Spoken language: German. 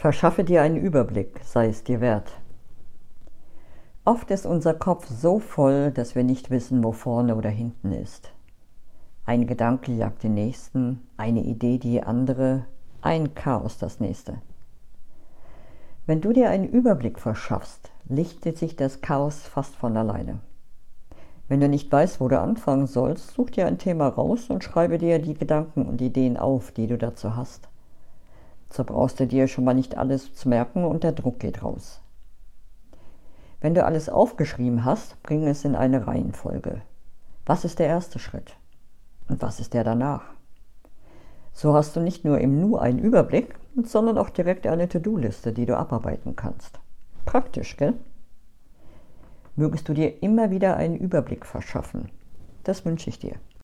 Verschaffe dir einen Überblick, sei es dir wert. Oft ist unser Kopf so voll, dass wir nicht wissen, wo vorne oder hinten ist. Ein Gedanke jagt den nächsten, eine Idee die andere, ein Chaos das nächste. Wenn du dir einen Überblick verschaffst, lichtet sich das Chaos fast von alleine. Wenn du nicht weißt, wo du anfangen sollst, such dir ein Thema raus und schreibe dir die Gedanken und Ideen auf, die du dazu hast. So brauchst du dir schon mal nicht alles zu merken und der Druck geht raus. Wenn du alles aufgeschrieben hast, bring es in eine Reihenfolge. Was ist der erste Schritt? Und was ist der danach? So hast du nicht nur im Nu einen Überblick, sondern auch direkt eine To-Do-Liste, die du abarbeiten kannst. Praktisch, gell? Mögest du dir immer wieder einen Überblick verschaffen. Das wünsche ich dir.